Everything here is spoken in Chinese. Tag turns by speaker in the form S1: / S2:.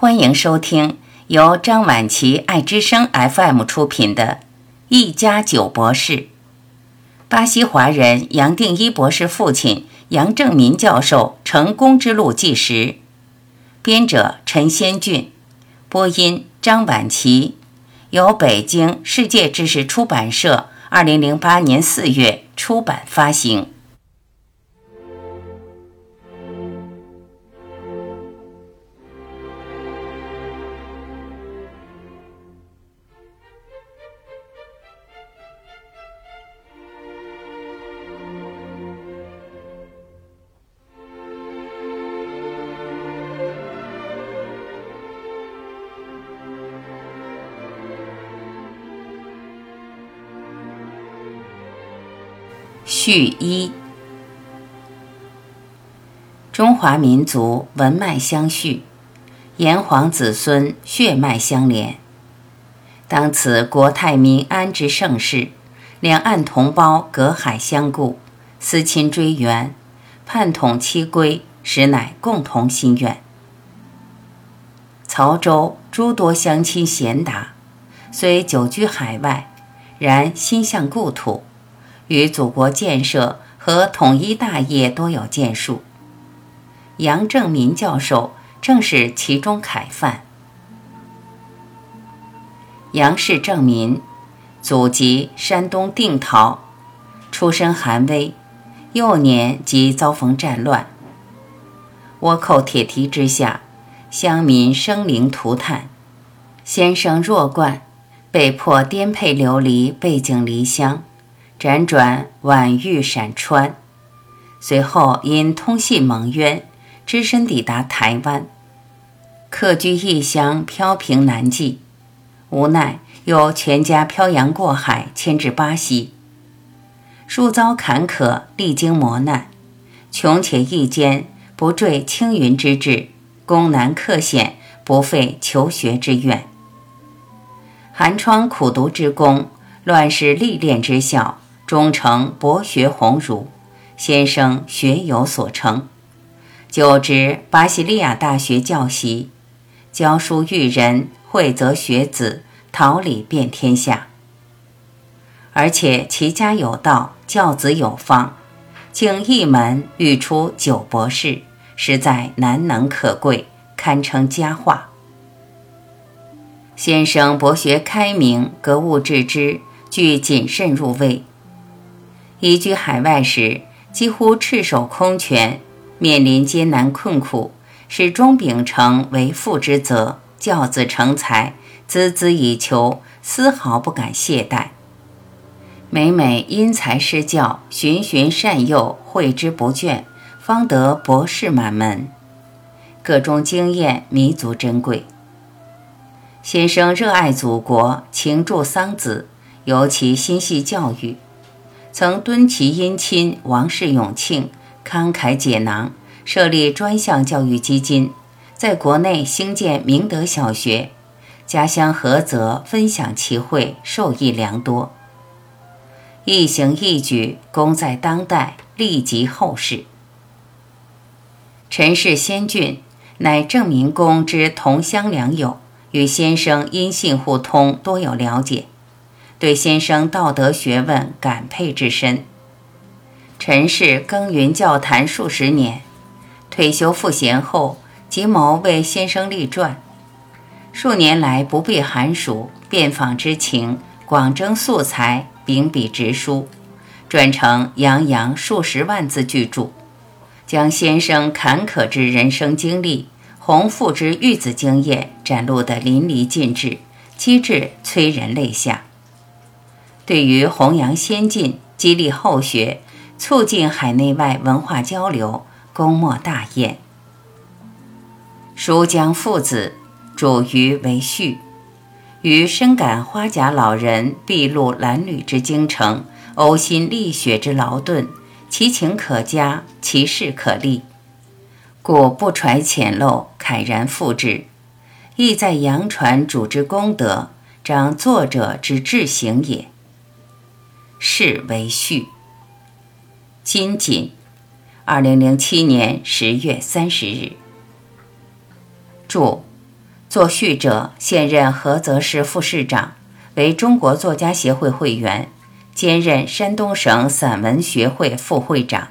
S1: 欢迎收听由张晚琪爱之声 FM 出品的《一家九博士》。巴西华人杨定一博士父亲杨正民教授成功之路纪实，编者陈先俊，播音张晚琪，由北京世界知识出版社二零零八年四月出版发行。序一：中华民族文脉相续，炎黄子孙血脉相连。当此国泰民安之盛世，两岸同胞隔海相顾，思亲追源，盼统期归，实乃共同心愿。曹州诸多乡亲贤达，虽久居海外，然心向故土。与祖国建设和统一大业多有建树。杨正民教授正是其中楷范。杨氏正民，祖籍山东定陶，出身寒微，幼年即遭逢战乱，倭寇铁蹄之下，乡民生灵涂炭，先生弱冠，被迫颠沛流离，背井离乡。辗转宛豫陕川，随后因通信蒙冤，只身抵达台湾，客居异乡，飘萍难寄，无奈又全家漂洋过海迁至巴西，数遭坎坷，历经磨难，穷且益坚，不坠青云之志，攻难克险，不废求学之愿，寒窗苦读之功，乱世历练之效。终成博学鸿儒，先生学有所成，就职巴西利亚大学教习，教书育人，惠泽学子，桃李遍天下。而且其家有道，教子有方，竟一门育出九博士，实在难能可贵，堪称佳话。先生博学开明，格物致知，具谨慎入微。移居海外时，几乎赤手空拳，面临艰难困苦，始终秉承为父之责，教子成才，孜孜以求，丝毫不敢懈怠。每每因材施教，循循善诱，诲之不倦，方得博士满门。各中经验弥足珍贵。先生热爱祖国，情助桑梓，尤其心系教育。曾敦其姻亲王氏永庆慷慨解囊，设立专项教育基金，在国内兴建明德小学，家乡菏泽分享其惠，受益良多。一行一举，功在当代，利及后世。陈氏先俊，乃郑明公之同乡良友，与先生音信互通，多有了解。对先生道德学问感佩之深，陈氏耕耘教坛数十年，退休赋闲后，即谋为先生立传。数年来不避寒暑，遍访之情，广征素材，秉笔直书，撰成洋洋数十万字巨著，将先生坎坷之人生经历、宏富之育子经验展露得淋漓尽致，机智催人泪下。对于弘扬先进、激励后学、促进海内外文化交流，功莫大焉。书江父子主于为序，于深感花甲老人筚路蓝缕之精诚，呕心沥血之劳顿，其情可嘉，其事可立，故不揣浅陋，慨然复之，意在扬传主之功德，彰作者之志行也。是为序。金锦，二零零七年十月三十日。注：作序者现任菏泽市副市长，为中国作家协会会员，兼任山东省散文学会副会长。